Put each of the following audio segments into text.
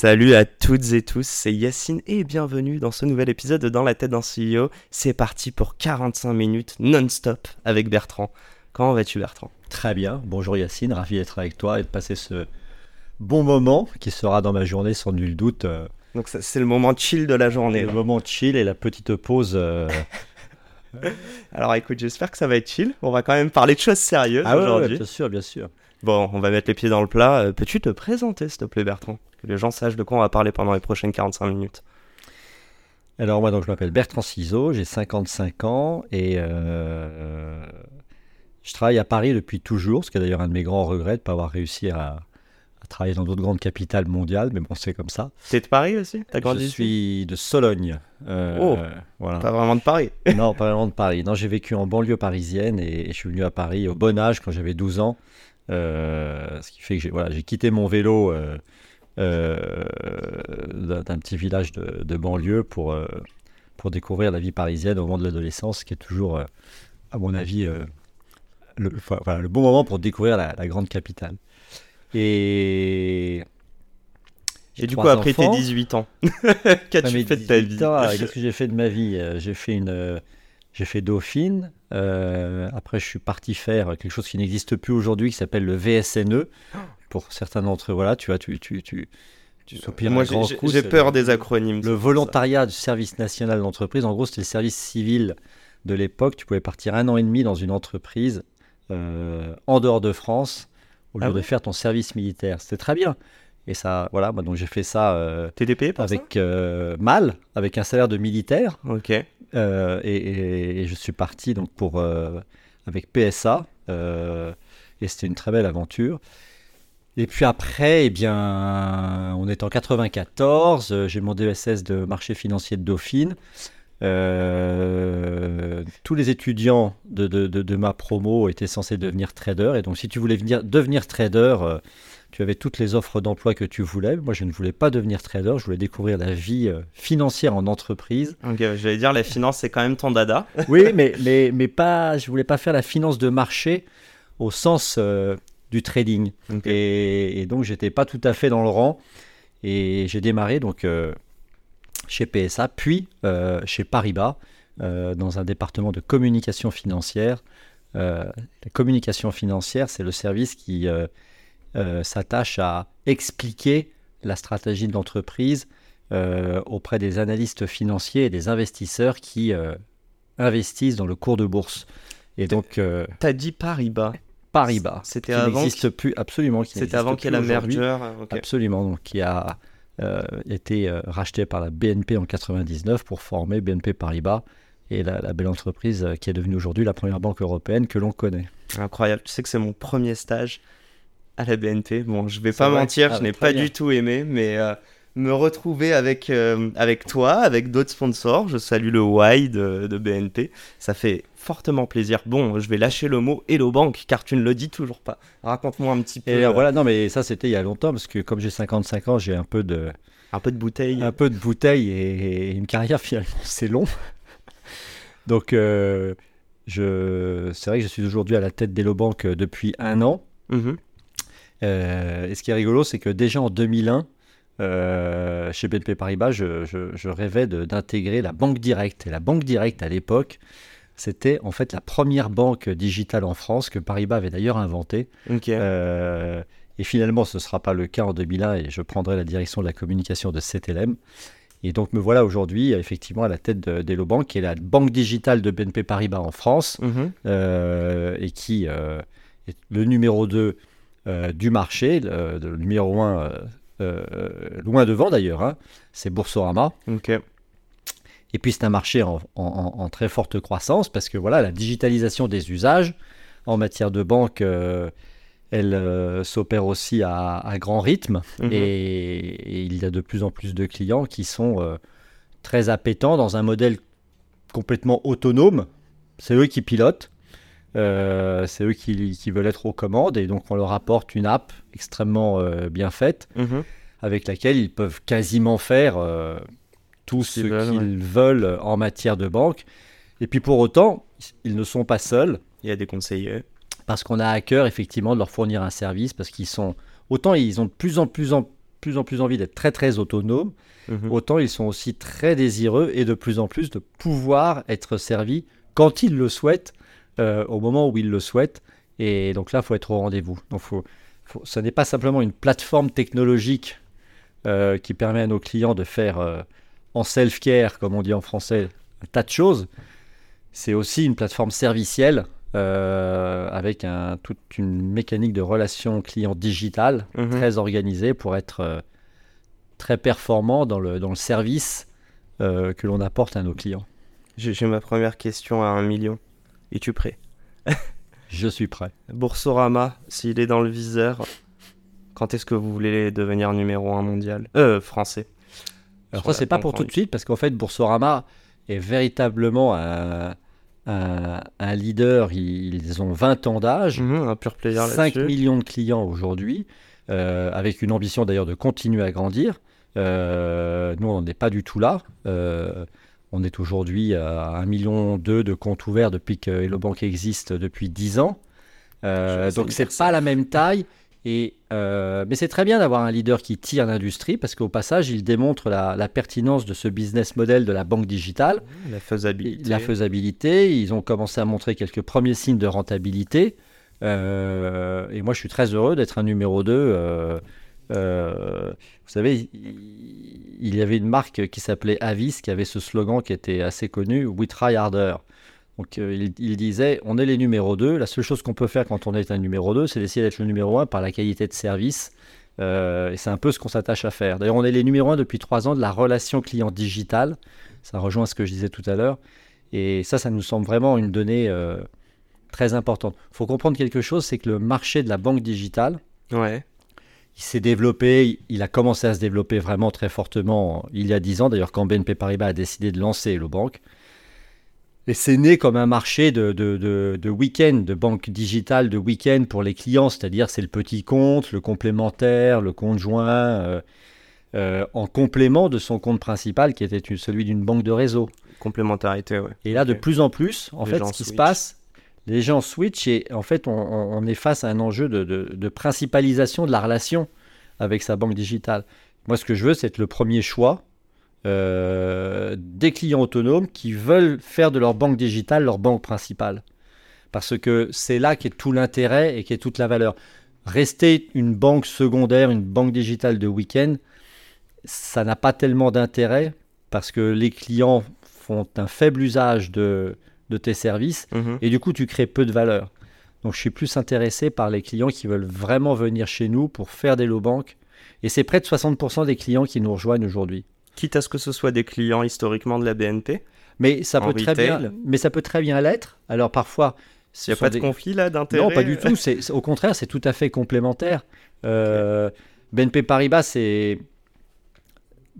Salut à toutes et tous, c'est Yacine et bienvenue dans ce nouvel épisode de Dans la tête d'un CEO. C'est parti pour 45 minutes non-stop avec Bertrand. Comment vas-tu Bertrand? Très bien, bonjour Yacine, ravi d'être avec toi et de passer ce bon moment qui sera dans ma journée sans nul doute. euh, Donc c'est le moment chill de la journée. le là. moment chill et la petite pause. euh, Alors écoute, j'espère que ça va être chill. On va quand même parler de choses sérieuses Ah ouais, ouais, aujourd'hui. bien sûr, bien sûr. Bon, on va mettre les pieds dans le plat. Euh, Peux-tu te présenter s'il te plaît Bertrand? Que les gens sachent de quoi on va parler pendant les prochaines 45 minutes. Alors moi donc je m'appelle Bertrand Ciseaux, j'ai 55 ans et euh, je travaille à Paris depuis toujours, ce qui est d'ailleurs un de mes grands regrets de ne pas avoir réussi à, à travailler dans d'autres grandes capitales mondiales, mais bon c'est comme ça. T'es de Paris aussi? T'as grandi Je suis de Sologne. euh, Oh. voilà. Pas vraiment de Paris. Non, pas vraiment de Paris. Non, j'ai vécu en banlieue parisienne et, et je suis venu à Paris au bon âge quand j'avais 12 ans. Euh, ce qui fait que j'ai voilà, quitté mon vélo euh, euh, d'un petit village de, de banlieue pour, pour découvrir la vie parisienne au moment de l'adolescence, qui est toujours, à mon avis, le, enfin, voilà, le bon moment pour découvrir la, la grande capitale. Et, Et du coup, après tes 18 ans, qu'as-tu fait de ta 18 vie Qu'est-ce que j'ai fait de ma vie? J'ai fait une, j'ai fait Dauphine. euh, après, je suis parti faire quelque chose qui n'existe plus aujourd'hui, qui s'appelle le VSNE. Pour certains d'entre eux, voilà, tu vois, tu, tu, tu, tu soupires Moi, j'ai- peur des acronymes. Le volontariat du service national d'entreprise, en gros, c'était le service civil de l'époque. Tu pouvais partir un an et demi dans une entreprise euh, en dehors de France au lieu Ah de faire ton service militaire. C'était très bien. Et ça, voilà, donc j'ai fait ça. euh, pour avec euh, mal, avec un salaire de militaire, Ok. Euh, et, je suis parti donc pour euh, avec PSA, euh, et c'était une très belle aventure. Et puis après, eh bien, on est en 94, euh, j'ai mon DSS de marché financier de Dauphine. Euh, tous les étudiants de, de- de- de ma promo étaient censés devenir traders, et donc si tu voulais venir, devenir trader, euh, tu avais toutes les offres d'emploi que tu voulais. Moi, je ne voulais pas devenir trader, je voulais découvrir la vie euh, financière en entreprise. Ok, j'allais dire, la finance, c'est quand même ton dada. Oui, mais, mais, mais pas, je voulais pas faire la finance de marché au sens du trading. Et, et donc, j'étais pas tout à fait dans le rang. Et j'ai démarré donc chez PSA, puis euh, chez Paribas, euh, dans un département de communication financière. Euh, la communication financière, c'est le service qui s'attache à expliquer la stratégie de l'entreprise auprès des analystes financiers et des investisseurs qui investissent dans le cours de bourse. Et donc, euh, T'as dit Paribas. Paribas, C'était qui avant n'existe plus, absolument, qui C'était avant qu'il y ait la merger. Absolument, donc qui a été euh, racheté par la BNP en 99 pour former BNP Paribas et la, la belle entreprise euh, qui est devenue aujourd'hui la première banque européenne que l'on connaît. Incroyable. Tu sais que c'est mon premier stage à la BNP. Bon, je vais C'est pas vrai mentir, Ah, je n'ai pas bien. du tout aimé, mais euh, me retrouver avec, euh, avec toi, avec d'autres sponsors, je salue le Y de, de BNP, ça fait fortement plaisir. Bon, je vais lâcher le mot Hello Bank, car tu ne le dis toujours pas. Raconte-moi un petit peu, Et euh, voilà, non mais ça c'était il y a longtemps parce que comme j'ai 55 ans, j'ai un peu de, un peu de bouteille. un peu de bouteille et, et une carrière finalement c'est long. Donc euh, je, c'est vrai que je suis aujourd'hui à la tête d'Elobank euh, depuis un an. Mhm. Euh, et ce qui est rigolo, c'est que déjà en 2001, euh, chez BNP Paribas, je, je- je rêvais d'intégrer la banque directe. Et la banque directe, à l'époque, c'était en fait la première banque digitale en France que Paribas avait d'ailleurs inventée. Euh, et finalement, ce ne sera pas le cas en 2001 et je prendrai la direction de la communication de CTLM. Et donc me voilà aujourd'hui effectivement à la tête de- d'Elobank, qui est la banque digitale de BNP Paribas en France Mhm. euh, et qui euh, est le numéro 2 euh, du marché, le, le numéro 1 loin devant d'ailleurs, hein, c'est Boursorama. Et puis c'est un marché en, en- en très forte croissance parce que voilà la digitalisation des usages en matière de banque euh, elle euh, s'opère aussi à, à grand rythme Mhm. et, et il y a de plus en plus de clients qui sont euh, très appétents dans un modèle complètement autonome. C'est eux qui pilotent, c'est eux qui, qui veulent être aux commandes et donc on leur apporte une app extrêmement bien faite Mhm. avec laquelle ils peuvent quasiment faire tout ce qu'ils veulent, en matière de banque. Et puis pour autant, ils ne sont pas seuls Il y a des conseillers. parce qu'on a à cœur effectivement de leur fournir un service parce qu'ils sont autant ils ont de plus en plus en plus en plus envie d'être très très autonomes, Mhm. autant ils sont aussi très désireux et de plus en plus de pouvoir être servis quand ils le souhaitent, euh, au moment où ils le souhaitent. Et donc là, il faut être au rendez-vous. Donc faut, faut- ce n'est pas simplement une plateforme technologique euh, qui permet à nos clients de faire euh, en self-care, comme on dit en français, un tas de choses. C'est aussi une plateforme servicielle euh, avec un- toute une mécanique de relation client digitale Mhm. très organisée pour être euh, très performant dans le, dans le service euh, que l'on apporte à nos clients. J'ai j'ai ma première question à un million. Es-tu prêt? Je suis prêt. Boursorama, s'il est dans le viseur, quand est-ce que vous voulez devenir numéro un mondial? Euh, français. Alors ça, c'est pas pour tout de suite, parce qu'en fait, Boursorama est véritablement un, un- un leader. Ils, ont 20 ans d'âge, un pur player 5 là-dessus. millions de clients aujourd'hui, euh, avec une ambition d'ailleurs de continuer à grandir. Euh, nous, on n'est pas du tout là. Euh, on est aujourd'hui à 1,2 million de comptes ouverts depuis que Hello Bank existe depuis 10 ans. Donc c'est pas la même taille. Et, euh, mais c'est très bien d'avoir un leader qui tire l'industrie parce qu'au passage, il démontre la, la pertinence de ce business model de la banque digitale, La faisabilité. la faisabilité. Ils ont commencé à montrer quelques premiers signes de rentabilité. Euh, et moi, je suis très heureux d'être un numéro 2. euh, euh, vous savez, il il y avait une marque qui s'appelait Avis qui avait ce slogan qui était assez connu We try harder. Donc euh, il, il disait on est les numéros 2. La seule chose qu'on peut faire quand on est un numéro 2, c'est d'essayer d'être le numéro 1 par la qualité de service. Euh, et c'est un peu ce qu'on s'attache à faire. D'ailleurs, on est les numéros 1 depuis 3 ans de la relation client digitale. Ça rejoint ce que je disais tout à l'heure. Et ça, ça nous semble vraiment une donnée euh, très importante. Il faut comprendre quelque chose, c'est que le marché de la banque digitale, Ouais. il s'est développé, il a commencé à se développer vraiment très fortement il y a 10 ans, d'ailleurs quand BNP Paribas a décidé de lancer le banque. Et c'est né comme un marché de, de, de, de week-end, de banque digitale de week-end pour les clients, c'est-à-dire c'est le petit compte, le complémentaire, le compte joint, euh, euh, en complément de son compte principal qui était celui d'une banque de réseau. Complémentarité, ouais. Et là, de plus en plus, en Les fait, ce qui se passe, les gens switchent et en fait, on, on- est face à un enjeu de principalisation de la relation avec sa banque digitale. Moi, ce que je veux, c'est être le premier choix euh, des clients autonomes qui veulent faire de leur banque digitale leur banque principale. Parce que c'est là qu'est tout l'intérêt et qu'est toute la valeur. Rester une banque secondaire, une banque digitale de week-end, ça n'a pas tellement d'intérêt parce que les clients font un faible usage de, de tes services Mhm. et du coup tu crées peu de valeur. Donc je suis plus intéressé par les clients qui veulent vraiment venir chez nous pour faire des low banques et c'est près de 60% des clients qui nous rejoignent aujourd'hui. Quitte à ce que ce soit des clients historiquement de la BNP, Mais ça peut très bien, mais ça peut très bien l'être. Alors parfois, il n'y a pas de conflit là d'intérêt Non, pas du tout. C'est, au contraire, c'est tout à fait complémentaire. Euh, BNP Paribas, c'est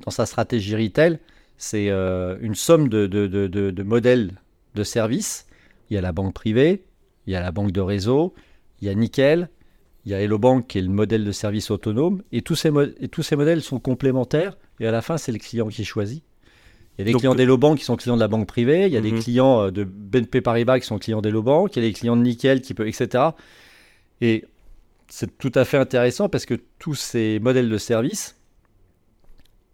dans sa stratégie retail, c'est euh, une somme de- de- de modèles de services. Il y a la banque privée, il y a la banque de réseau, il y a Nickel, il y a Hello Bank qui est le modèle de service autonome. Et tous ces, mo- et tous ces modèles sont complémentaires. Et à la fin, c'est le client qui choisit. Il y a des Donc, clients d'Hello Bank qui sont clients de la banque privée, il y a des Mhm. clients euh, de BNP Paribas qui sont clients d'Hello Bank, il y a des clients de Nickel qui peuvent, etc. Et c'est tout à fait intéressant parce que tous ces modèles de service,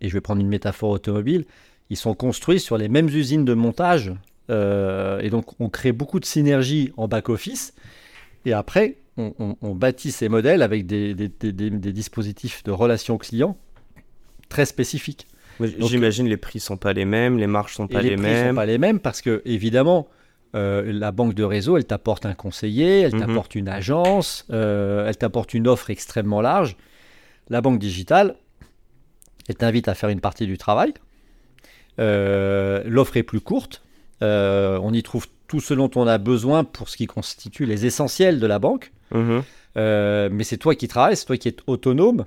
et je vais prendre une métaphore automobile, ils sont construits sur les mêmes usines de montage. euh, et donc, on crée beaucoup de synergie en back-office. Et après, on, on- on bâtit ces modèles avec des, des- des- des- des dispositifs de relation client très spécifiques. J'imagine les prix sont pas les mêmes, les marges sont pas les, les, prix mêmes. sont pas les mêmes parce que, évidemment, euh, la banque de réseau, elle t'apporte un conseiller, elle Mhm. t'apporte une agence, euh, elle t'apporte une offre extrêmement large. La banque digitale, elle t'invite à faire une partie du travail. Euh, L'offre est plus courte. On y trouve tout ce dont on a besoin pour ce qui constitue les essentiels de la banque. Mhm. Euh, mais c'est toi qui travailles, c'est toi qui es autonome.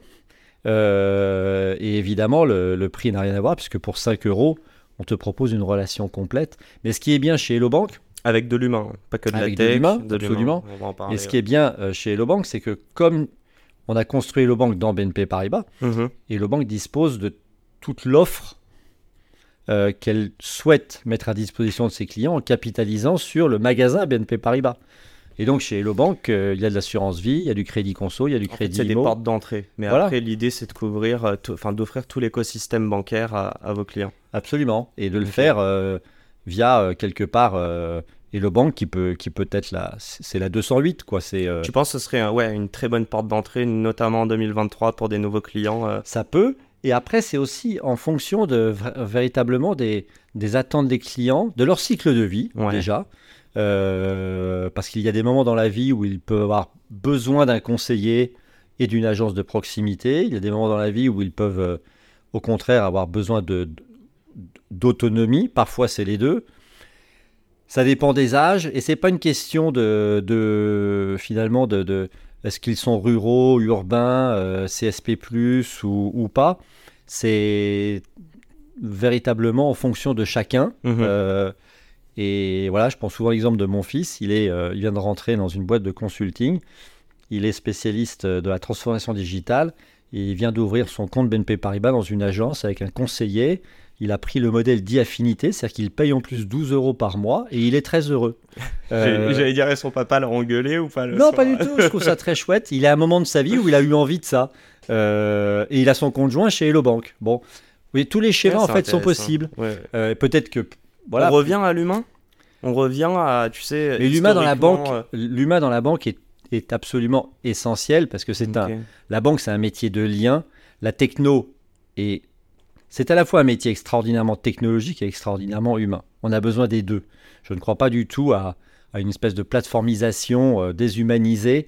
Euh, et évidemment, le, le prix n'a rien à voir, puisque pour 5 euros, on te propose une relation complète. Mais ce qui est bien chez Hello Bank, Avec de l'humain, pas que de Avec de la tech. l'humain, absolument. Parler. et ce qui est bien euh, chez Hello Bank, c'est que comme on a construit Hello Bank dans BNP Paribas, Mhm. Hello Bank dispose de toute l'offre euh, qu'elle souhaite mettre à disposition de ses clients en capitalisant sur le magasin BNP Paribas. Et donc chez Hello Bank, euh, il y a de l'assurance vie, il y a du crédit conso, il y a du En fait, crédit c'est des portes d'entrée. Mais Voilà. après, l'idée, c'est de couvrir, euh, enfin, d'offrir tout l'écosystème bancaire à, à vos clients. Absolument. Et de le faire euh, via quelque part Hello Bank qui peut, qui peut être la, c'est la 208 quoi. C'est Tu penses que ce serait ouais, une très bonne porte d'entrée, notamment en 2023 pour des nouveaux clients ça peut. Et après c'est aussi en fonction de véritablement des, des attentes des clients, de leur cycle de vie Ouais. déjà. Euh, parce qu'il y a des moments dans la vie où ils peuvent avoir besoin d'un conseiller et d'une agence de proximité. Il y a des moments dans la vie où ils peuvent, euh, au contraire, avoir besoin de, d'autonomie. Parfois, c'est les deux. Ça dépend des âges et c'est pas une question de, de finalement de, de- est-ce qu'ils sont ruraux, urbains, euh, CSP+ ou, ou pas? C'est véritablement en fonction de chacun. mhm. Euh, et voilà, je prends souvent l'exemple de mon fils. Il, est, euh, il vient de rentrer dans une boîte de consulting. Il est spécialiste de la transformation digitale. Et il vient d'ouvrir son compte BNP Paribas dans une agence avec un conseiller. Il a pris le modèle d'e-affinité, c'est-à-dire qu'il paye en plus 12 euros par mois et il est très heureux. Euh, J'allais dire, son papa l'a engueulé ou pas le non, soir pas du tout. Je trouve ça très chouette. Il est à un moment de sa vie où il a eu envie de ça. Euh, et il a son conjoint chez Hello Bank. Bon, oui, tous les schémas Ouais, en fait sont possibles. Ouais. Euh, Peut-être que voilà. On revient à l'humain? On revient à, tu sais. Mais l'humain dans la banque, l'humain dans la banque est, est absolument essentiel parce que c'est un. La banque, c'est un métier de lien. La techno est. C'est à la fois un métier extraordinairement technologique et extraordinairement humain. On a besoin des deux. Je ne crois pas du tout à, à une espèce de plateformisation euh, déshumanisée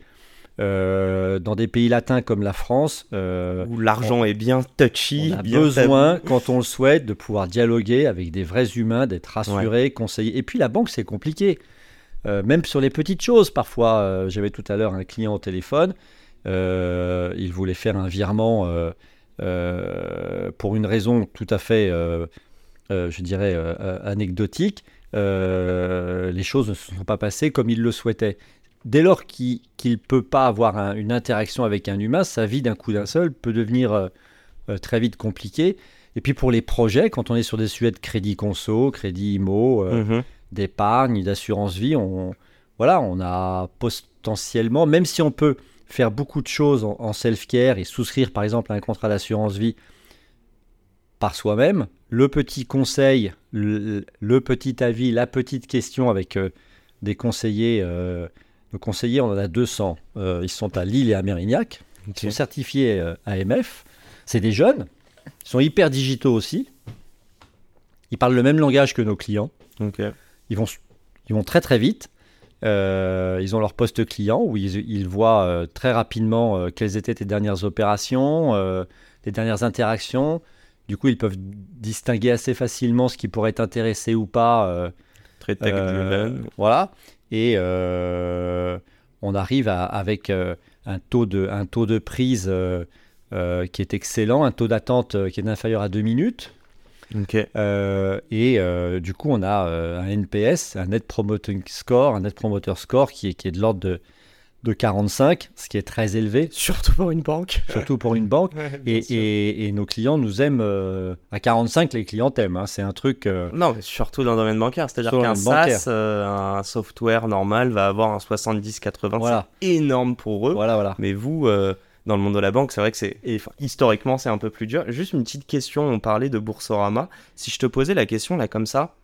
euh, dans des pays latins comme la France. euh, Où l'argent est bien touchy. on a bien besoin, tabou. quand on le souhaite, de pouvoir dialoguer avec des vrais humains, d'être rassuré, conseillé. Et puis la banque, c'est compliqué. Même sur les petites choses, parfois, j'avais tout à l'heure un client au téléphone, il voulait faire un virement pour une raison tout à fait, euh, euh, je dirais, euh, euh, anecdotique. Euh, les choses ne se sont pas passées comme il le souhaitait. Dès lors qu'il ne peut pas avoir un- une interaction avec un humain, sa vie d'un coup d'un seul peut devenir euh, euh, très vite compliquée. Et puis pour les projets, quand on est sur des sujets de crédit conso, crédit IMO, euh, Mhm. d'épargne, d'assurance vie, on, voilà, on a potentiellement, même si on peut faire beaucoup de choses en, en self-care et souscrire par exemple à un contrat d'assurance vie par soi-même, le petit conseil, le, le petit avis, la petite question avec euh, des conseillers, euh, nos conseillers, on en a 200, euh, ils sont à Lille et à Mérignac, ils sont certifiés euh, AMF, c'est des jeunes, ils sont hyper digitaux aussi, ils parlent le même langage que nos clients, ils vont, ils vont très très vite. Euh, ils ont leur poste client où ils, ils voient euh, très rapidement euh, quelles étaient tes dernières opérations, les dernières interactions. Du coup, ils peuvent distinguer assez facilement ce qui pourrait t'intéresser ou pas. Très tech driven. voilà. Et on arrive à- avec un, taux de, un taux de prise qui est excellent, un taux d'attente qui est inférieur à 2 minutes. Euh, et euh, du coup, on a euh, un NPS, un Net Promoting Score, un Net Promoter Score qui est, qui est de l'ordre de, de 45, ce qui est très élevé, Surtout pour une banque. surtout pour une banque. Et, et- et nos clients nous aiment. euh, à 45, les clients t'aiment. hein. C'est un truc. euh, Non, mais surtout dans le domaine bancaire. C'est-à-dire qu'un. SaaS, euh, un software normal, va avoir un 70-80. Voilà. C'est énorme pour eux. voilà, voilà. Mais vous, euh, dans le monde de la banque, c'est vrai que c'est enfin, historiquement c'est un peu plus dur. Juste une petite question. On parlait de Boursorama. Si je te posais la question là comme ça,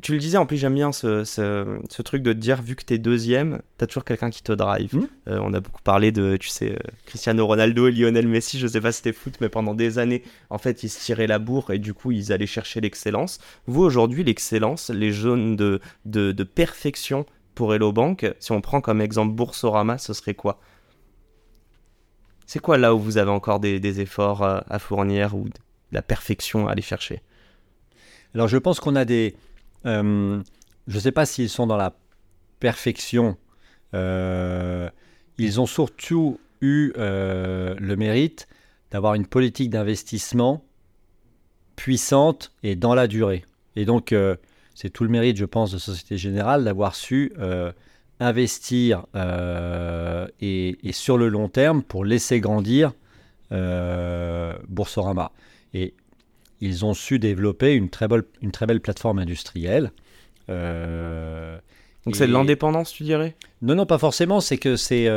tu le disais. En plus, j'aime bien ce, ce, ce truc de te dire vu que t'es deuxième, t'as toujours quelqu'un qui te drive. Mhm. Euh, on a beaucoup parlé de, tu sais, euh, Cristiano Ronaldo et Lionel Messi. Je sais pas si c'était foot, mais pendant des années, en fait, ils se tiraient la bourre et du coup, ils allaient chercher l'excellence. Vous aujourd'hui, l'excellence, les zones de, de, de perfection pour Hello Bank, si on prend comme exemple Boursorama, ce serait quoi? C'est quoi là où vous avez encore des, efforts euh, à fournir ou de la perfection à aller chercher? Alors, je pense qu'on a des. euh, je ne sais pas s'ils sont dans la perfection. Euh, ils ont surtout eu le mérite d'avoir une politique d'investissement puissante et dans la durée. Et donc, c'est tout le mérite, je pense, de Société Générale d'avoir su euh, investir et, et, sur le long terme pour laisser grandir Boursorama. Et ils ont su développer une très belle, une très belle plateforme industrielle. Donc c'est de l'indépendance, tu dirais? Non, non, pas forcément. C'est que c'est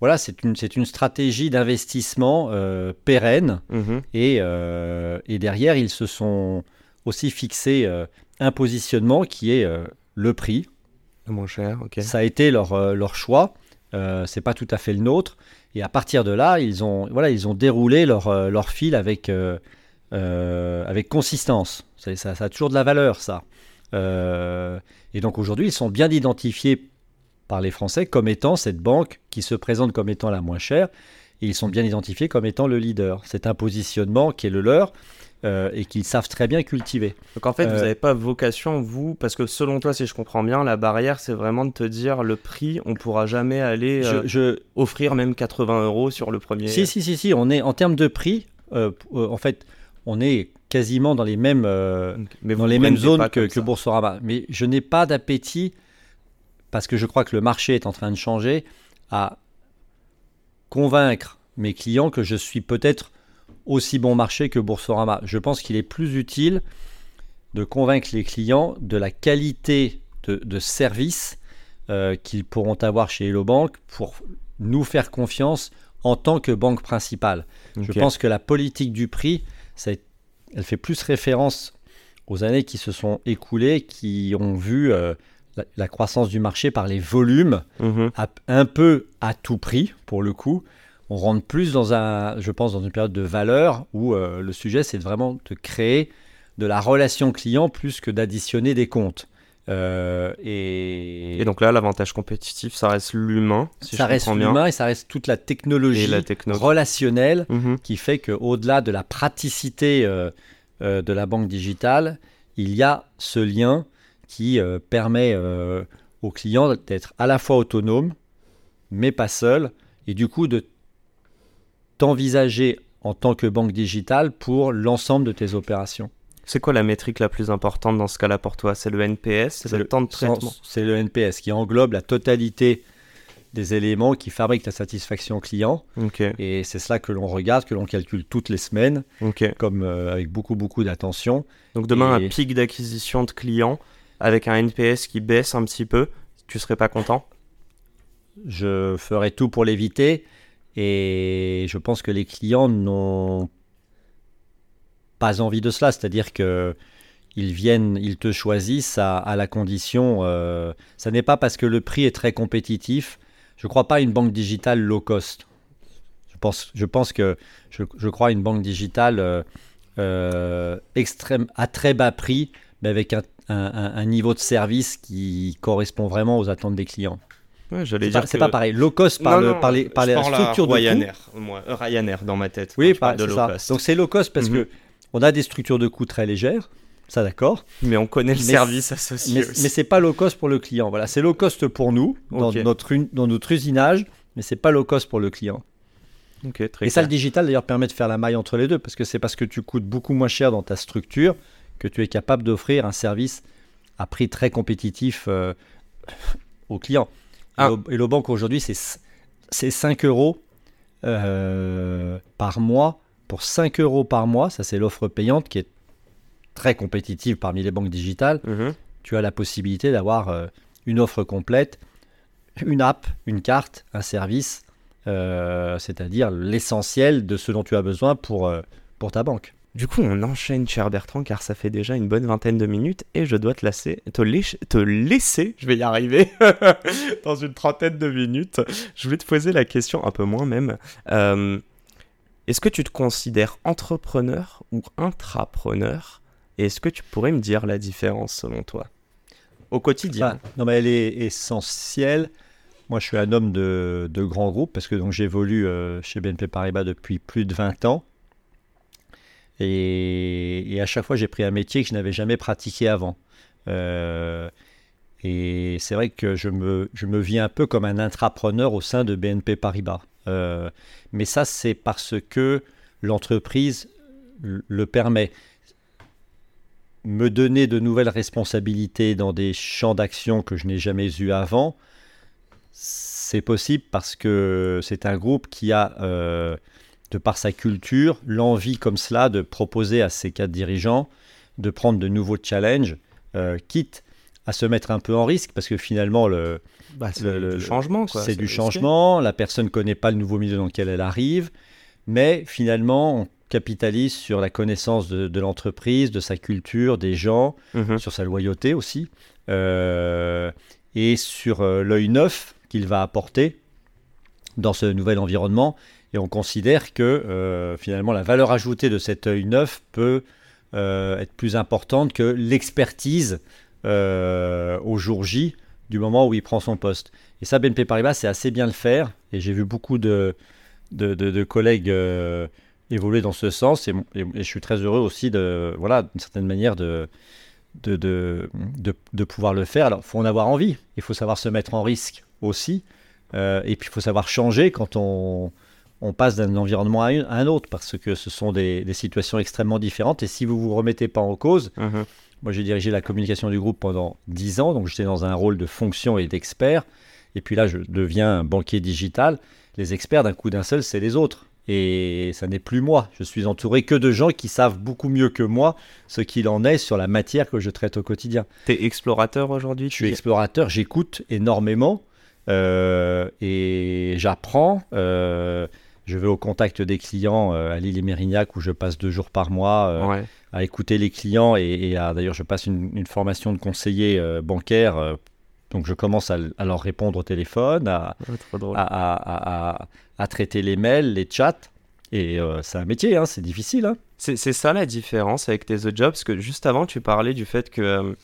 voilà, c'est une, une stratégie d'investissement euh, pérenne. Mhm. Et, euh, et, derrière, ils se sont aussi fixés euh, un positionnement qui est le prix. Le moins cher, ok. Ça a été leur, leur choix. c'est pas tout à fait le nôtre. Et à partir de là, ils ont, voilà, ils ont déroulé leur, leur fil avec, avec consistance. Ça, a toujours de la valeur, ça. et donc aujourd'hui, ils sont bien identifiés par les Français comme étant cette banque qui se présente comme étant la moins chère. Ils sont bien identifiés comme étant le leader. C'est un positionnement qui est le leur euh, et qu'ils savent très bien cultiver. Donc en fait, vous Euh, n'avez pas vocation, vous, parce que selon toi, si je comprends bien, la barrière, c'est vraiment de te dire le prix, on pourra jamais aller euh, Je, je- offrir même 80 euros sur le premier. Si, si, si, si, on est en termes de prix, euh, euh, en fait, on est quasiment dans les mêmes, euh, Mais dans les mêmes zones que, que. Boursorama. Mais je n'ai pas d'appétit, parce que je crois que le marché est en train de changer, à convaincre mes clients que je suis peut-être aussi bon marché que Boursorama. Je pense qu'il est plus utile de convaincre les clients de la qualité de, de service euh, qu'ils pourront avoir chez Hello Bank pour nous faire confiance en tant que banque principale. Je pense que la politique du prix, ça, elle fait plus référence aux années qui se sont écoulées, qui ont vu euh, la, la croissance du marché par les volumes, Mhm. à- un peu à tout prix, pour le coup. On rentre plus dans un, je pense, dans une période de valeur où euh, le sujet, c'est vraiment de créer de la relation client plus que d'additionner des comptes. Euh, et, Et donc là, l'avantage compétitif, ça reste l'humain, si ça reste l'humain et ça reste toute la technologie Et la techno. relationnelle Mhm. qui fait qu'au-delà de la praticité euh, euh, de la banque digitale, il y a ce lien qui permet aux clients d'être à la fois autonome, mais pas seul, et du coup de t'envisager en tant que banque digitale pour l'ensemble de tes opérations. C'est quoi la métrique la plus importante dans ce cas-là pour toi? C'est le NPS C'est le, temps de traitement C'est le NPS qui englobe la totalité des éléments qui fabriquent la satisfaction client. Et c'est cela que l'on regarde, que l'on calcule toutes les semaines, comme euh, avec beaucoup, beaucoup d'attention. Donc demain, Et- un pic d'acquisition de clients avec un NPS qui baisse un petit peu, tu serais pas content? Je ferai tout pour l'éviter. Et je pense que les clients n'ont pas envie de cela. C'est-à-dire que ils viennent, ils te choisissent à, la condition. euh, ça n'est pas parce que le prix est très compétitif. Je ne crois pas à une banque digitale low cost. Je pense, je pense que je, crois à une banque digitale euh, euh, extrême, à très bas prix, mais avec un niveau de service qui correspond vraiment aux attentes des clients. Ouais, j'allais C'est dire pas, c'est que- pas pareil. Low cost par, Non, le- non, par les, par de coût. Moi, euh, Ryanair dans ma tête. Oui, par- de c'est low ça. cost. Donc c'est low cost parce Mhm. que on a des structures de coûts très légères, ça d'accord. Mais on connaît le Mais- service associé Mais, mais c'est pas low cost pour le client. Voilà, c'est low cost pour nous dans notre dans notre usinage, mais c'est pas low cost pour le client. Ok, très Et ça, le digital d'ailleurs permet de faire la maille entre les deux parce que c'est parce que tu coûtes beaucoup moins cher dans ta structure que tu es capable d'offrir un service à prix très compétitif euh, aux clients. Ah. Hello Bank aujourd'hui, c'est c- c'est 5 euros euh, par mois. Pour 5 euros par mois, ça c'est l'offre payante qui est très compétitive parmi les banques digitales. Mhm. Tu as la possibilité d'avoir euh, une offre complète, une app, une carte, un service, euh, c'est-à-dire l'essentiel de ce dont tu as besoin pour, pour ta banque. Du coup, on enchaîne, cher Bertrand, car ça fait déjà une bonne vingtaine de minutes et je dois te laisser, te, laisser, je vais y arriver, dans une trentaine de minutes. Je voulais te poser la question, un peu moins même. Euh, est-ce que tu te considères entrepreneur ou intrapreneur Et est-ce que tu pourrais me dire la différence selon toi? Au quotidien. Non, mais elle est essentielle. Moi, je suis un homme de, de grands groupes parce que j'évolue euh, chez BNP Paribas depuis plus de 20 ans. Et, à chaque fois, j'ai pris un métier que je n'avais jamais pratiqué avant. Euh, Et c'est vrai que je me, je me vis un peu comme un intrapreneur au sein de BNP Paribas. Euh, mais ça, c'est parce que l'entreprise le permet. Me donner de nouvelles responsabilités dans des champs d'action que je n'ai jamais eu avant, c'est possible parce que c'est un groupe qui a, euh, de par sa culture, l'envie comme cela de proposer à ses quatre dirigeants de prendre de nouveaux challenges, euh, quitte à se mettre un peu en risque parce que finalement le, bah, c'est du changement C'est du changement, la personne ne connaît pas le nouveau milieu dans lequel elle arrive, mais finalement on capitalise sur la connaissance de, l'entreprise, de sa culture, des gens, mhm. sur sa loyauté aussi, euh, et sur euh, l'œil neuf qu'il va apporter dans ce nouvel environnement. Et on considère que finalement la valeur ajoutée de cet œil neuf peut être plus importante que l'expertise euh, au jour J du moment où il prend son poste. Et ça, BNP Paribas, c'est assez bien le faire. Et j'ai vu beaucoup de, de, collègues euh, évoluer dans ce sens. Et, je suis très heureux aussi, de, voilà, d'une certaine manière, de, de, de, pouvoir le faire. Alors, il faut en avoir envie. Il faut savoir se mettre en risque aussi. Euh, et puis, il faut savoir changer quand on, on passe d'un environnement à, un autre, parce que ce sont des, situations extrêmement différentes. Et si vous ne vous remettez pas en cause, mmh moi, j'ai dirigé la communication du groupe pendant 10 ans, donc j'étais dans un rôle de fonction et d'expert. Et puis là, je deviens un banquier digital. Les experts, d'un coup d'un seul, c'est les autres. Et ça n'est plus moi. Je suis entouré que de gens qui savent beaucoup mieux que moi ce qu'il en est sur la matière que je traite au quotidien. Tu es explorateur aujourd'hui Je suis explorateur, j'écoute énormément euh, et j'apprends. Euh, je vais au contact des clients euh, à l'île et Mérignac où je passe deux jours par mois à écouter les clients et, d'ailleurs je passe une, formation de conseiller euh, bancaire. Euh, donc je commence à, leur répondre au téléphone, à, à, traiter les mails, les chats. Et euh, c'est un métier, hein, c'est difficile. Hein. C'est ça la différence avec tes autres jobs, parce que juste avant tu parlais du fait que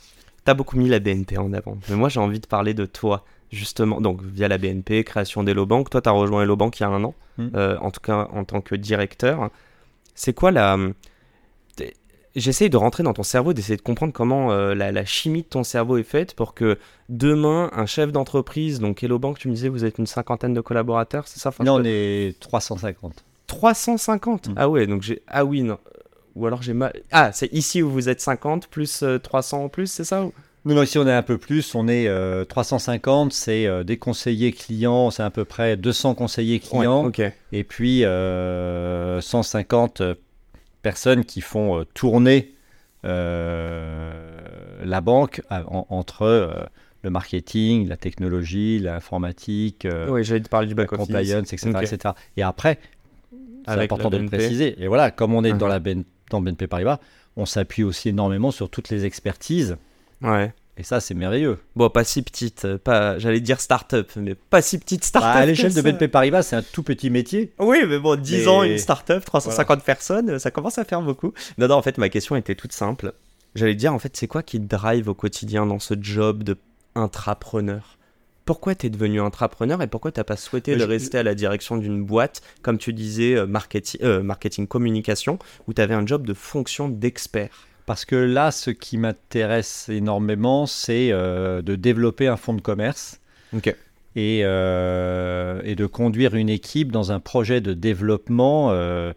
tu as beaucoup mis la BNP en avant. Mais moi j'ai envie de parler de toi justement, donc via la BNP, création d'Hello Bank. Toi, tu as rejoint Hello Bank il y a un an, mmh. en tout cas en tant que directeur. C'est quoi la, j'essaye de rentrer dans ton cerveau, d'essayer de comprendre comment euh, la, chimie de ton cerveau est faite pour que demain, un chef d'entreprise, donc Hello Bank, tu me disais, vous êtes une cinquantaine de collaborateurs, c'est ça? Non, on est 350. 350 mm. Ah ouais, donc j'ai. Ah oui, non. Ou alors j'ai mal. Ah, c'est ici où vous êtes 50 plus 300 euh, en plus, c'est ça non, ici on est un peu plus, on est 350, euh, c'est des conseillers clients, c'est à peu près 200 conseillers clients, et puis 150 personnes qui font euh, tourner euh, la banque entre euh, le marketing, la technologie, l'informatique, oui, j'allais te parler du back compliance, etc., etc. Et après, c'est important de le préciser. Et voilà, comme on est dans, uh-huh. la ben, dans BNP Paribas, on s'appuie aussi énormément sur toutes les expertises ouais. Et ça, c'est merveilleux. Bon, pas si petite, euh, pas, j'allais dire start-up, mais pas si petite start-up. Bah, à l'échelle de BNP Paribas, c'est un tout petit métier. Oui, mais bon, 10 ans, une start-up, 350 personnes, ça commence à faire beaucoup. Non, non, en fait, ma question était toute simple. J'allais dire, en fait, c'est quoi qui te drive au quotidien dans ce job de intrapreneur? Pourquoi tu es devenu intrapreneur et pourquoi tu n'as pas souhaité de rester à la direction d'une boîte, comme tu disais, euh, marketing, euh, marketing communication, où tu avais un job de fonction d'expert? Parce que là, ce qui m'intéresse énormément, c'est euh, de développer un fonds de commerce. Euh, et, de conduire une équipe dans un projet de développement euh,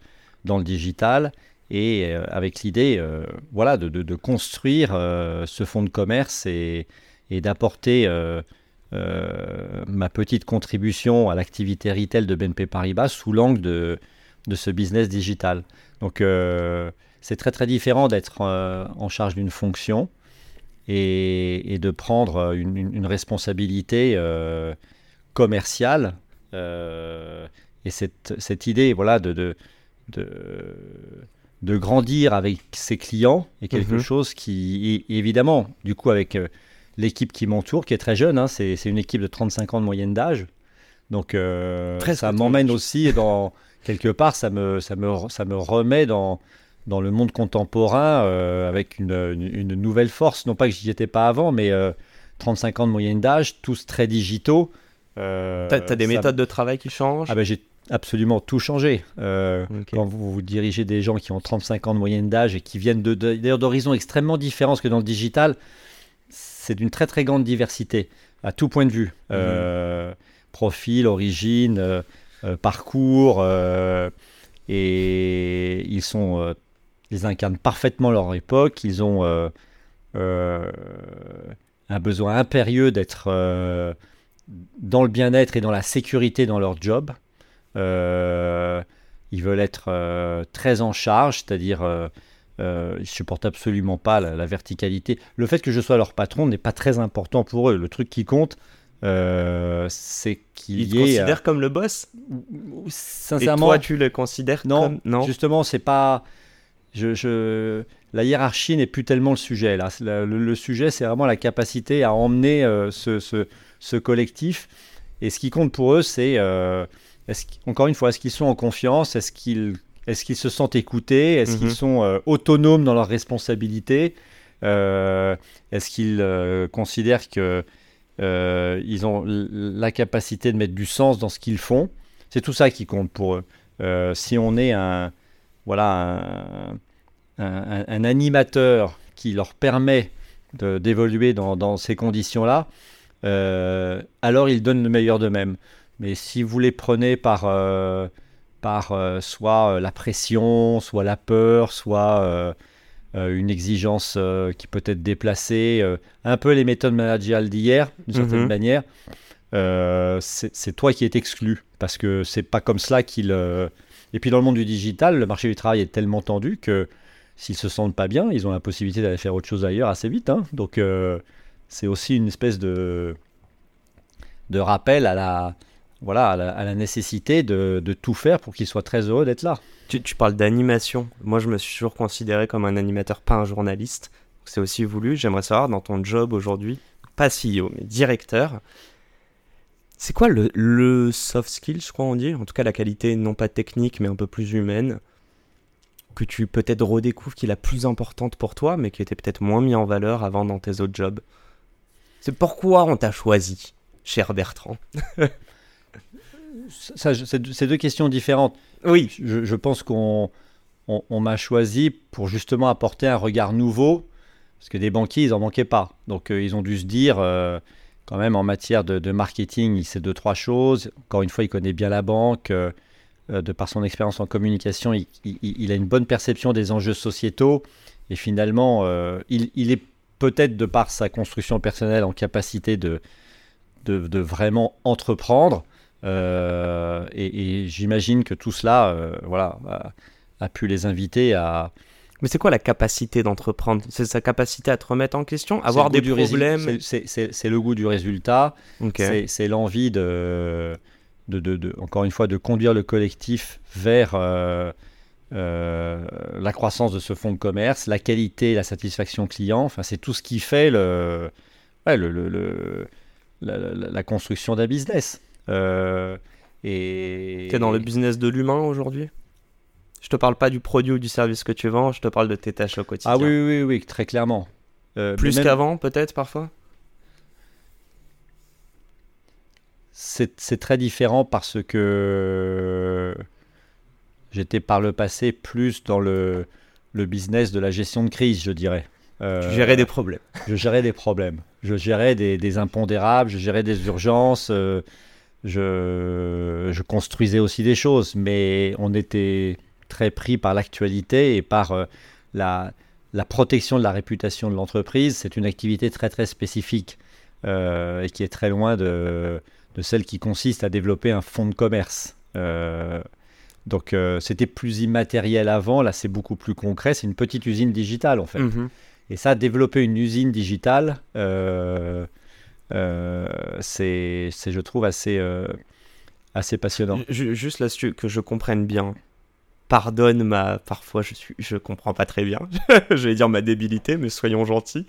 dans le digital. Et avec l'idée voilà, de, construire ce fonds de commerce et, d'apporter ma petite contribution à l'activité retail de BNP Paribas sous l'angle de, de ce business digital. Donc, c'est très très différent d'être euh, en charge d'une fonction et, de prendre euh, une, responsabilité euh, commerciale. et cette, idée voilà, de, de, de, grandir avec ses clients est quelque mhm. chose qui, évidemment, du coup, avec l'équipe qui m'entoure, qui est très jeune, hein, c'est une équipe de 35 ans de moyenne d'âge. Donc ça m'emmène aussi dans quelque part, ça me, ça me, ça me remet dans, dans le monde contemporain euh, avec une, nouvelle force. Non pas que j'y étais pas avant, mais 35 euh, ans de moyenne d'âge, tous très digitaux. Euh, tu as, des méthodes de travail qui changent? Ah ben, J'ai absolument tout changé. Quand vous, vous, dirigez des gens qui ont 35 ans de moyenne d'âge et qui viennent d'horizons extrêmement différents que dans le digital, c'est d'une très très grande diversité à tout point de vue. Euh, profil, origine, euh, euh, parcours, et ils sont, ils incarnent parfaitement leur époque. Ils ont un besoin impérieux d'être dans le bien-être et dans la sécurité dans leur job. ils veulent être très en charge, c'est-à-dire euh, ils supportent absolument pas la, verticalité. Le fait que je sois leur patron n'est pas très important pour eux. Le truc qui compte, euh, c'est qu'il y ait. Ils considèrent comme le boss? Sincèrement. Et toi, tu le considères non, comme. Non, justement, c'est pas. Je, je... La hiérarchie n'est plus tellement le sujet. Là. Le, sujet, c'est vraiment la capacité à emmener euh, ce, ce, ce, collectif. Et ce qui compte pour eux, c'est. Euh, encore une fois, est-ce qu'ils sont en confiance? Est-ce qu'ils se sentent écoutés? Est-ce qu'ils mhm. sont euh, autonomes dans leurs responsabilités? Est-ce qu'ils considèrent qu'ils ont la capacité de mettre du sens dans ce qu'ils font? C'est tout ça qui compte pour eux. si on est un, voilà, un, animateur qui leur permet d'évoluer dans, dans, ces conditions-là, alors ils donnent le meilleur d'eux-mêmes. Mais si vous les prenez par par euh, soit euh, la pression, soit la peur, soit euh, une exigence qui peut être déplacée, un peu les méthodes managériales d'hier, d'une certaine mhm. manière. c'est toi qui es exclu parce que c'est pas comme cela qu'il. Et puis dans le monde du digital, le marché du travail est tellement tendu que s'ils se sentent pas bien, ils ont la possibilité d'aller faire autre chose ailleurs assez vite. Hein. Donc c'est aussi une espèce de de rappel à la voilà, à la, nécessité de, tout faire pour qu'il soit très heureux d'être là. Tu, parles d'animation. Moi, je me suis toujours considéré comme un animateur, pas un journaliste. C'est aussi voulu. J'aimerais savoir, dans ton job aujourd'hui, pas CEO, mais directeur, c'est quoi le, soft skill, je crois on dit? En tout cas, la qualité non pas technique, mais un peu plus humaine, que tu peut-être redécouvres qui est la plus importante pour toi, mais qui était peut-être moins mis en valeur avant dans tes autres jobs. C'est pourquoi on t'a choisi, cher Bertrand? C'est deux questions différentes. Oui. Je, pense qu'on on, m'a choisi pour justement apporter un regard nouveau, parce que des banquiers, ils n'en manquaient pas. Donc euh, ils ont dû se dire, euh, quand même, en matière de, marketing, il sait deux, trois choses. Encore une fois, il connaît bien la banque. Euh, de par son expérience en communication, il, a une bonne perception des enjeux sociétaux. Et finalement, il, est peut-être, de par sa construction personnelle, en capacité de, de vraiment entreprendre. Euh, et, j'imagine que tout cela euh, voilà, a, pu les inviter à, mais c'est quoi la capacité d'entreprendre? C'est sa capacité à te remettre en question, avoir des problèmes? C'est le goût du résultat, c'est l'envie de, de, de, encore une fois, de conduire le collectif vers euh, la croissance de ce fonds de commerce, la qualité, la satisfaction client. Enfin, c'est tout ce qui fait le, le, le la, la, construction d'un business. Euh, et... Tu es dans le business de l'humain aujourd'hui? Je te parle pas du produit ou du service que tu vends, je te parle de tes tâches au quotidien. Ah oui, oui, oui, très clairement. Euh, Plus qu'avant, peut-être, parfois? C'est très différent parce que j'étais par le passé plus dans le, le, business de la gestion de crise, je dirais. Euh, tu gérais des problèmes. Je gérais des problèmes. Je gérais des, des impondérables, je gérais des urgences. Euh, je, construisais aussi des choses, mais on était très pris par l'actualité et par euh, la, protection de la réputation de l'entreprise. C'est une activité très très spécifique euh, et qui est très loin de, celle qui consiste à développer un fonds de commerce. Euh, donc c'était plus immatériel avant, là c'est beaucoup plus concret, c'est une petite usine digitale en fait. Mm-hmm. Et ça, développer une usine digitale, c'est, je trouve, assez, assez passionnant. Juste là, que je comprenne bien, pardonne ma parfois je suis je comprends pas très bien je vais dire ma débilité mais soyons gentils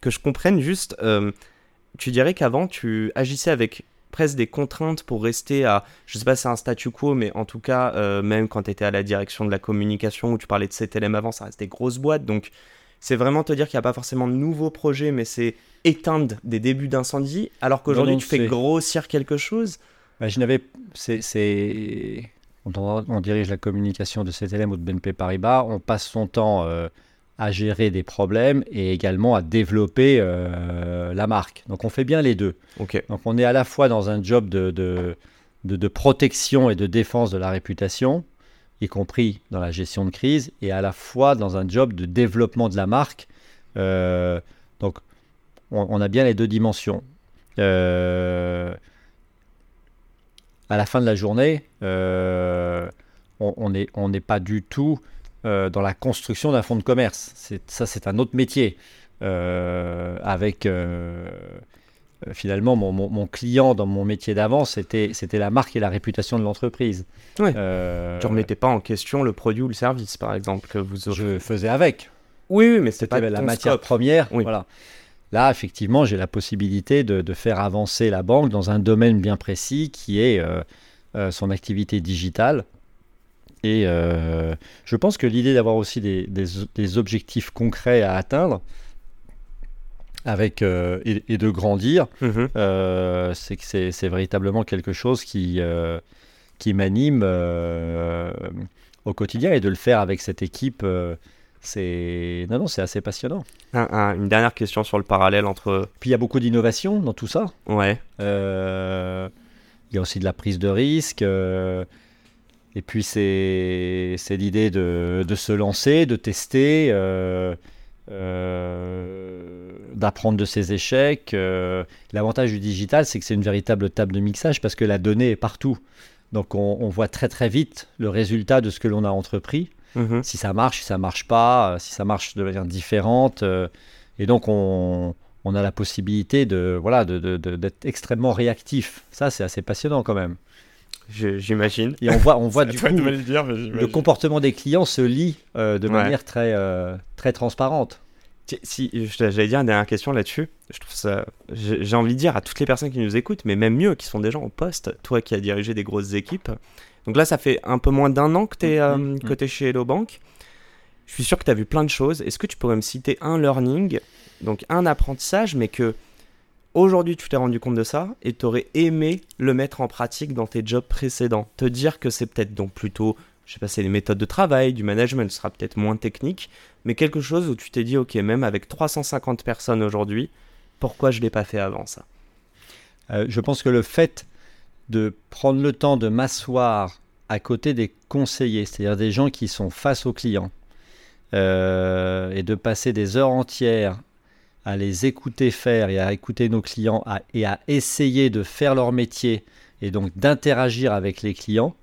que je comprenne juste euh, tu dirais qu'avant tu agissais avec presque des contraintes pour rester à je sais pas c'est un statu quo mais en tout cas même quand tu étais à la direction de la communication où tu parlais de CTLM avant ça reste des grosses boîtes donc c'est vraiment te dire qu'il n'y a pas forcément de nouveaux projets, mais c'est éteindre des débuts d'incendie, alors qu'aujourd'hui tu fais grossir quelque chose. Bah, je n'avais. C'est. On, on, dirige la communication de CTLM ou de BNP Paribas, on passe son temps euh, à gérer des problèmes et également à développer euh, la marque. Donc on fait bien les deux. Donc on est à la fois dans un job de, de, de- de protection et de défense de la réputation, y compris dans la gestion de crise, et à la fois dans un job de développement de la marque. Euh, donc on, on a bien les deux dimensions. Euh, à la fin de la journée, euh, on n'est on pas du tout euh, dans la construction d'un fonds de commerce. Ça, c'est un autre métier. Euh, avec finalement mon, mon- mon client dans mon métier d'avant, c'était la marque et la réputation de l'entreprise. Euh, Tu remettais pas en question le produit ou le service, par exemple, que vous offrez. je faisais avec. Oui, oui, mais c'était pas la matière scope. première. Oui. Voilà. Là, effectivement, j'ai la possibilité de, de faire avancer la banque dans un domaine bien précis qui est euh, euh, son activité digitale. Et euh, je pense que l'idée d'avoir aussi des, des- des objectifs concrets à atteindre avec, et, et de grandir, Mhm. c'est que c'est c'est véritablement quelque chose qui, qui m'anime au quotidien et de le faire avec cette équipe, c'est non non c'est assez passionnant. Un- un- une dernière question sur le parallèle entre. Puis il y a beaucoup d'innovation dans tout ça. Ouais. Euh, il y a aussi de la prise de risque. euh, et puis c'est c'est l'idée de, de se lancer, de tester, euh, d'apprendre de ses échecs. L'avantage du digital, c'est que c'est une véritable table de mixage parce que la donnée est partout. Donc on, on voit très très vite le résultat de ce que l'on a entrepris Mhm. si ça marche, si ça marche pas, euh, si ça marche de manière différente. euh, et donc, on, on a la possibilité de voilà de- de- de- d'être extrêmement réactif. Ça, c'est assez passionnant quand même. J'imagine. Et on voit, on voit du coup le dire, le comportement des clients se lit euh, de Ouais. manière très euh, très transparente. Si, j'allais dire une dernière question là-dessus. Je trouve ça. J'ai j'ai envie de dire à toutes les personnes qui nous écoutent, mais même mieux, qui sont des gens au poste, toi qui as dirigé des grosses équipes. Donc là, ça fait un peu moins d'un an que tu es, Mhm, que t'es chez Hello Bank. Je suis sûr que tu as vu plein de choses. Est-ce que tu pourrais me citer un learning, donc un apprentissage, mais que aujourd'hui tu t'es rendu compte de ça et tu aurais aimé le mettre en pratique dans tes jobs précédents? Te dire que c'est peut-être donc plutôt, je sais pas, c'est les méthodes de travail, du management, ce sera peut-être moins technique, mais quelque chose où tu t'es dit, ok, même avec 350 personnes aujourd'hui, pourquoi je l'ai pas fait avant ça? Euh, je pense que le fait de prendre le temps de m'asseoir à côté des conseillers, c'est-à-dire des gens qui sont face aux clients, euh, et de passer des heures entières à les écouter faire et à écouter nos clients et à essayer de faire leur métier et donc d'interagir avec les clients,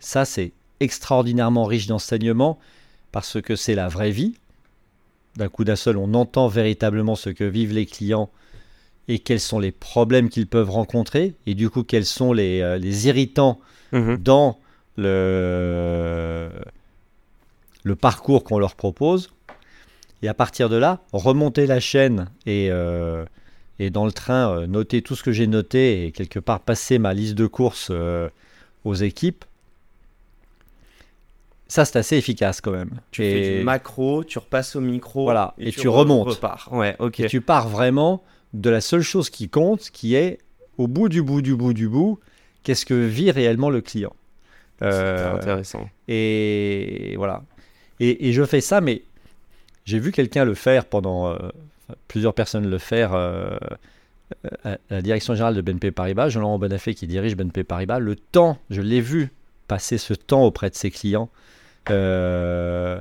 ça c'est extraordinairement riche d'enseignement parce que c'est la vraie vie. D'un coup d'un seul, on entend véritablement ce que vivent les clients et quels sont les problèmes qu'ils peuvent rencontrer et du coup quels sont les, euh, les irritants Mhm. dans le, le parcours qu'on leur propose. Et à partir de là, remonter la chaîne et, euh, et dans le train, euh, noter tout ce que j'ai noté et quelque part passer ma liste de courses euh, aux équipes. Ça, c'est assez efficace quand même. Tu et, fais du macro, tu repasses au micro, Voilà, et tu re- remontes. repars. Ouais, ok. et tu pars vraiment de la seule chose qui compte, qui est au bout du bout du bout du bout, qu'est-ce que vit réellement le client. Euh, C'est intéressant. et voilà. Et, et je fais ça, mais j'ai vu quelqu'un le faire pendant euh, plusieurs personnes le faire euh, à la direction générale de BNP Paribas, Jean-Laurent Bonafé qui dirige BNP Paribas. Le temps, je l'ai vu passer ce temps auprès de ses clients. Euh,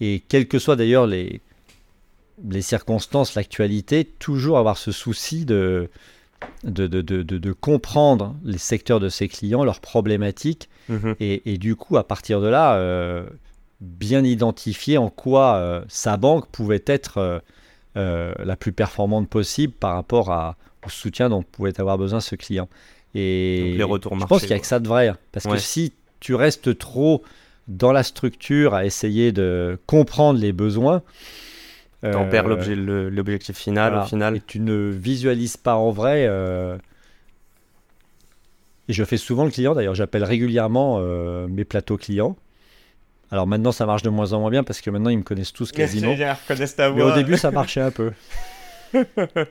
et quelles que soient d'ailleurs les, les circonstances, l'actualité, toujours avoir ce souci de, de, de, de, comprendre les secteurs de ses clients, leurs problématiques, Mhm. et, et du coup, à partir de là, euh, bien identifier en quoi euh, sa banque pouvait être euh, la plus performante possible par rapport à, au soutien dont pouvait avoir besoin ce client. Et Donc, les retours je marché, pense qu'il n'y a que ça de vrai. Parce Ouais. que si tu restes trop dans la structure à essayer de comprendre les besoins, T'en euh, perds l'objet- le- l'objectif final voilà. au final. Et tu ne visualises pas en vrai. euh, Et je fais souvent le client, d'ailleurs, j'appelle régulièrement euh, mes plateaux clients. Alors maintenant, ça marche de moins en moins bien parce que maintenant, ils me connaissent tous quasiment. reconnaissent ta Mais au début, ça marchait un peu.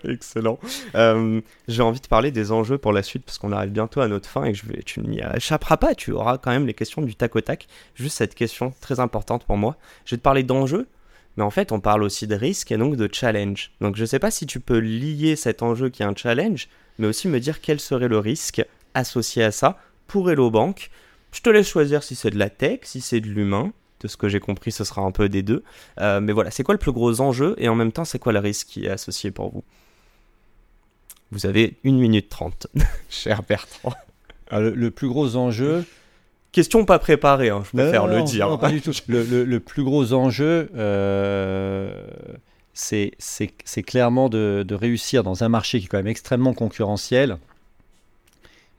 Excellent. Euh, J'ai envie de parler des enjeux pour la suite parce qu'on arrive bientôt à notre fin et que je vais, tu n'y échapperas pas. Tu auras quand même les questions du tac au tac. Juste cette question très importante pour moi. Je vais te parler d'enjeux mais en fait, on parle aussi de risque et donc de challenge. Donc, je ne sais pas si tu peux lier cet enjeu qui est un challenge, mais aussi me dire quel serait le risque associé à ça pour Hello Bank. Je te laisse choisir si c'est de la tech, si c'est de l'humain. De ce que j'ai compris, ce sera un peu des deux. Euh, mais voilà, c'est quoi le plus gros enjeu et en même temps, c'est quoi le risque qui est associé pour vous? Vous avez 1 minute 30, cher Bertrand. Ah, le, plus gros enjeu. Question pas préparée, hein, je préfère le dire. Non, pas du tout. Le, plus gros enjeu, euh, c'est clairement de, de, réussir dans un marché qui est quand même extrêmement concurrentiel.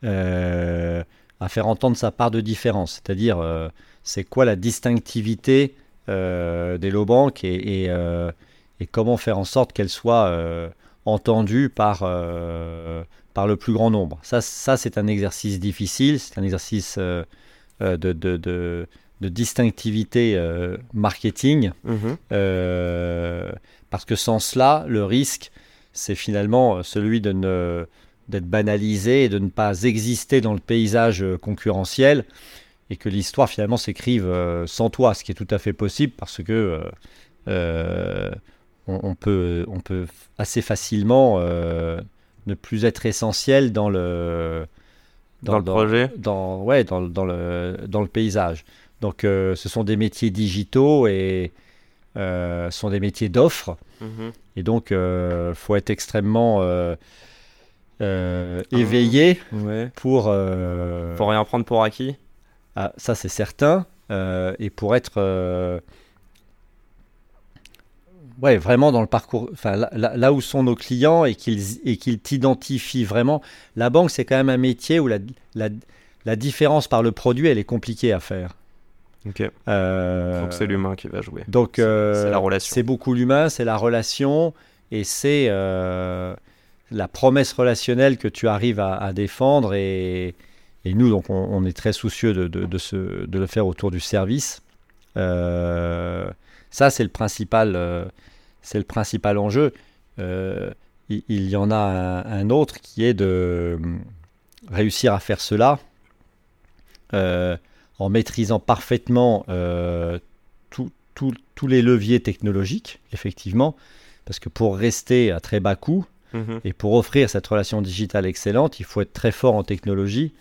Euh, à faire entendre sa part de différence, c'est-à-dire euh, c'est quoi la distinctivité des low banks et, et, comment faire en sorte qu'elle soit entendue par, par le plus grand nombre. Ça, ça c'est un exercice difficile, c'est un exercice de, de, de, de, distinctivité marketing, mhm. parce que sans cela, le risque, c'est finalement celui de ne d'être banalisé et de ne pas exister dans le paysage euh, concurrentiel et que l'histoire finalement s'écrive euh, sans toi, ce qui est tout à fait possible parce que euh, on, peut, on peut assez facilement ne plus être essentiel dans le dans, le projet, dans ouais dans, dans, le dans le paysage. Donc ce sont des métiers digitaux et ce sont des métiers d'offres mhm. et donc il faut être extrêmement euh, éveillé pour. Euh, pour rien prendre pour acquis? Ah, Ça, c'est certain. Euh, et pour être. Ouais, vraiment dans le parcours, enfin là, où sont nos clients et qu'ils et qu'ils t'identifient vraiment. La banque, c'est quand même un métier où la, la, la, différence par le produit, elle est compliquée à faire. Ok. donc c'est l'humain qui va jouer. Donc c'est la relation. C'est beaucoup l'humain, c'est la relation et c'est la promesse relationnelle que tu arrives à, défendre et, nous, donc, on, est très soucieux de, de, le faire autour du service. Euh, ça, c'est le principal, euh, c'est le principal enjeu. Euh, il, y en a un, autre qui est de réussir à faire cela en maîtrisant parfaitement tous les leviers technologiques, effectivement, parce que pour rester à très bas coût, Mhm. Et pour offrir cette relation digitale excellente, il faut être très fort en technologie.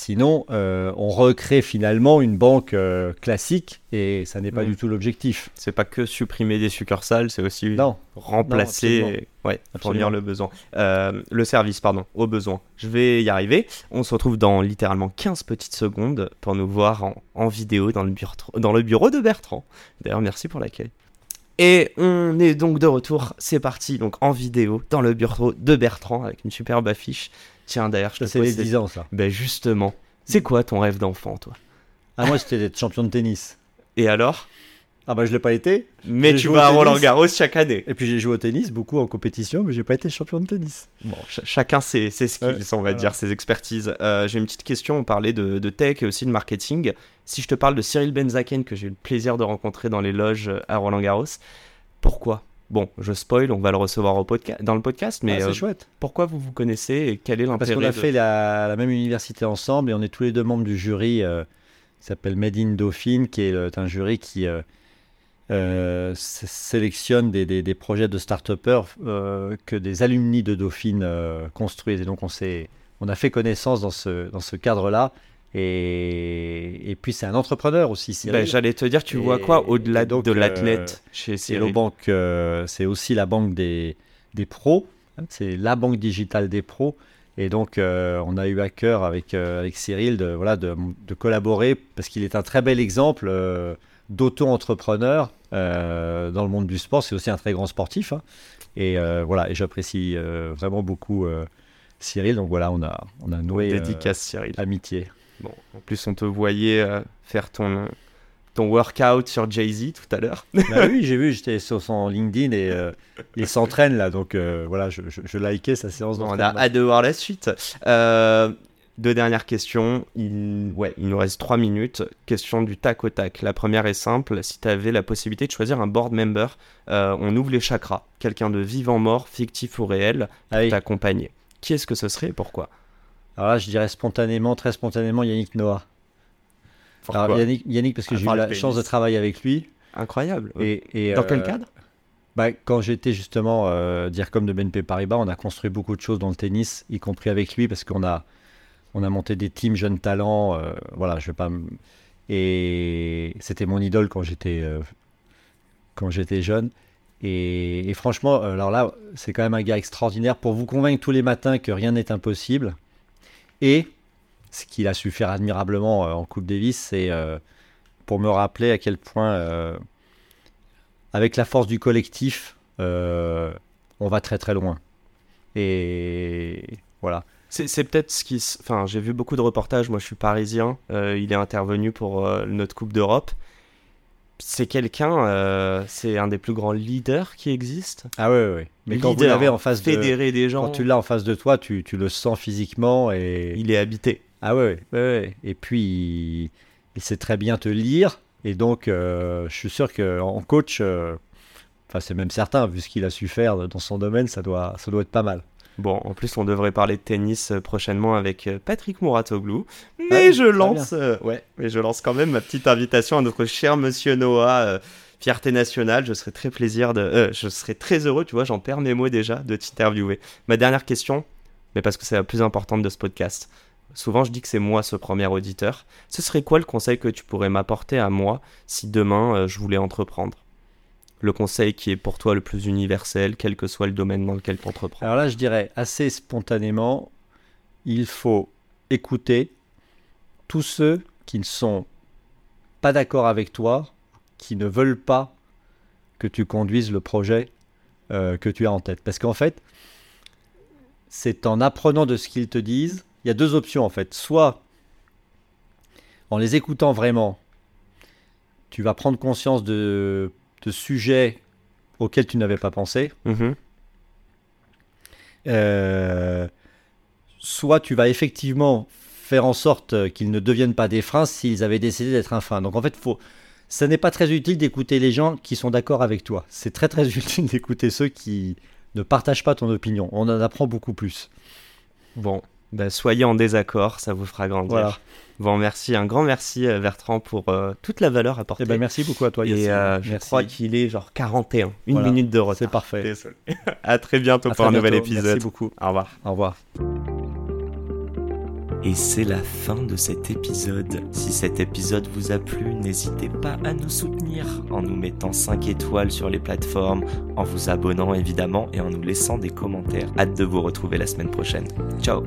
Sinon, euh, on recrée finalement une banque euh, classique et ça n'est pas du tout l'objectif. C'est pas que supprimer des succursales, c'est aussi remplacer, ouais, fournir le besoin, euh, le service, pardon, au besoin. Je vais y arriver. On se retrouve dans littéralement 15 petites secondes pour nous voir en, en vidéo dans le, bureau, dans le bureau de Bertrand. D'ailleurs, merci pour l'accueil. Et on est donc de retour, c'est parti, donc en vidéo, dans le bureau de Bertrand, avec une superbe affiche. Tiens, d'ailleurs, je te C'est les 10 ans, ça. Ben justement, c'est quoi ton rêve d'enfant, toi? Ah, moi, c'était d'être champion de tennis. Et alors? Ah bah je l'ai pas été. Mais tu vas à Roland Garros chaque année. Et puis j'ai joué au tennis beaucoup en compétition, mais j'ai pas été champion de tennis. Bon, chacun ses, ses skills, on va dire, ses expertises. Euh, j'ai une petite question. On parlait de, de, tech et aussi de marketing. Si je te parle de Cyril Benzaken que j'ai eu le plaisir de rencontrer dans les loges à Roland Garros, pourquoi? Bon, je spoil, on va le recevoir au dans le podcast, mais ah, c'est euh, chouette. Pourquoi vous vous connaissez et quel est l'intérêt Parce qu'on a fait la, même université ensemble et on est tous les deux membres du jury euh, qui s'appelle Made in Dauphine, qui est un jury qui euh, sélectionne des, projets de start-upers que des alumni de Dauphine construisent. Et donc, on, on a fait connaissance dans ce, dans ce cadre-là. Et, et, puis, c'est un entrepreneur aussi. Ben, J'allais te dire, tu vois quoi au-delà de l'athlète chez Cyril Bank, c'est aussi la banque des, des pros. Hein, c'est la banque digitale des pros. Et donc, on a eu à cœur avec, avec Cyril de, voilà, de, de collaborer parce qu'il est un très bel exemple d'auto-entrepreneur euh, dans le monde du sport. C'est aussi un très grand sportif. Hein. Et euh, voilà, et j'apprécie euh, vraiment beaucoup Cyril. Donc voilà, on a, on a noué Dédicace, Cyril. amitié. Bon, en plus, on te voyait faire ton, ton workout sur Jay-Z tout à l'heure. bah oui, j'ai vu, j'étais sur son LinkedIn et il s'entraîne là, donc voilà, je, je, je, likais sa séance d'entraînement. On a hâte de voir la suite. Euh, deux dernières questions. Il, ouais, il nous reste trois minutes. Question du tac au tac. La première est simple. Si tu avais la possibilité de choisir un board member, euh, on ouvre les chakras. Quelqu'un de vivant, mort, fictif ou réel, pour ah t'accompagner. Qui est-ce que ce serait et pourquoi? Alors là, je dirais spontanément, très spontanément, Yannick Noah. Alors, Yannick, parce que j'ai eu la chance de travailler avec lui. incroyable. Et, et, Dans quel euh, cadre? bah, Quand j'étais justement euh, DIRCOM de BNP Paribas, on a construit beaucoup de choses dans le tennis, y compris avec lui, parce qu'on a, on a monté des teams jeunes talents. euh, voilà, je vais pas. Et c'était mon idole quand j'étais euh, quand j'étais jeune. Et, et franchement, alors là, c'est quand même un gars extraordinaire pour vous convaincre tous les matins que rien n'est impossible. Et ce qu'il a su faire admirablement euh, en Coupe Davis, c'est euh, pour me rappeler à quel point, euh, avec la force du collectif, on va très très loin. Et voilà. C'est peut-être ce qui. Enfin, j'ai vu beaucoup de reportages. Moi, je suis parisien. il est intervenu pour notre Coupe d'Europe. C'est quelqu'un. euh, c'est un des plus grands leaders qui existe. Ah ouais, ouais, ouais. Mais quand vous l'avez en face de, des gens. quand tu l'as en face de toi, tu, tu le sens physiquement et Il est habité. ah ouais, ouais, ouais, ouais. Et puis il, il sait très bien te lire et donc euh, je suis sûr que en coach, euh, enfin c'est même certain vu ce qu'il a su faire dans son domaine, ça doit, ça doit être pas mal. Bon, en plus, on devrait parler de tennis euh, prochainement avec euh, Patrick Mouratoglou. Mais je lance, euh, ouais, mais je lance quand même ma petite invitation à notre cher Monsieur Noah, euh, fierté nationale. Je serais très plaisir de, euh, je serais très heureux, tu vois, j'en perds mes mots déjà de t'interviewer. Ma dernière question, mais parce que c'est la plus importante de ce podcast. Souvent, je dis que c'est moi ce premier auditeur. Ce serait quoi le conseil que tu pourrais m'apporter à moi si demain je voulais entreprendre? Le conseil qui est pour toi le plus universel, quel que soit le domaine dans lequel tu entreprends. Alors là, je dirais assez spontanément, il faut écouter tous ceux qui ne sont pas d'accord avec toi, qui ne veulent pas que tu conduises le projet euh, que tu as en tête. Parce qu'en fait, c'est en apprenant de ce qu'ils te disent, il y a deux options en fait. Soit en les écoutant vraiment, tu vas prendre conscience de, de sujets auxquels tu n'avais pas pensé. Mhm. Euh, soit tu vas effectivement faire en sorte qu'ils ne deviennent pas des freins s'ils avaient décidé d'être un frein. Donc en fait, faut, ça n'est pas très utile d'écouter les gens qui sont d'accord avec toi. C'est très très utile d'écouter ceux qui ne partagent pas ton opinion. On en apprend beaucoup plus. Bon, bah, soyez en désaccord, ça vous fera grandir. Voilà. Bon, merci, un grand merci euh, Bertrand pour euh, toute la valeur apportée. Eh ben, merci beaucoup à toi. Et Yacine. euh, je Merci. crois qu'il est genre 41, une Voilà. minute de retard. C'est parfait. Désolé. à très bientôt À pour très un nouvel épisode. Merci beaucoup. Au revoir. Au revoir. Et c'est la fin de cet épisode. Si cet épisode vous a plu, n'hésitez pas à nous soutenir en nous mettant 5 étoiles sur les plateformes, en vous abonnant évidemment et en nous laissant des commentaires. Hâte de vous retrouver la semaine prochaine. Ciao